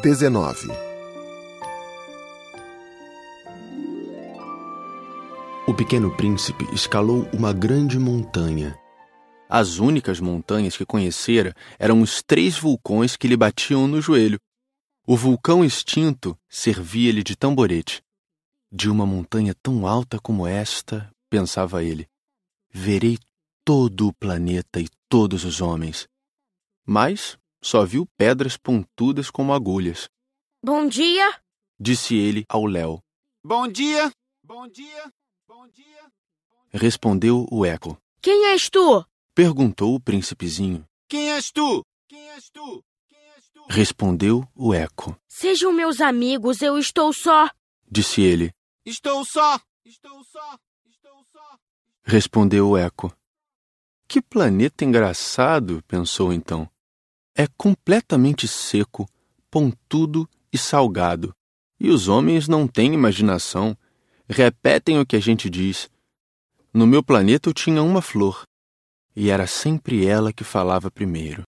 19 O pequeno príncipe escalou uma grande montanha. As únicas montanhas que conhecera eram os três vulcões que lhe batiam no joelho. O vulcão extinto servia-lhe de tamborete. De uma montanha tão alta como esta, pensava ele, verei todo o planeta e todos os homens. Mas só viu pedras pontudas como agulhas. Bom dia! Disse ele ao Léo. Bom dia! Bom dia! Bom dia! Respondeu o eco. Quem és tu? Perguntou o príncipezinho. Quem és tu? Quem és tu? Quem és tu? Respondeu o eco. Sejam meus amigos, eu estou só. Disse ele. Estou só! Estou só! Estou só! Respondeu o eco. Que planeta engraçado, pensou então. É completamente seco, pontudo e salgado. E os homens não têm imaginação. Repetem o que a gente diz. No meu planeta eu tinha uma flor. E era sempre ela que falava primeiro.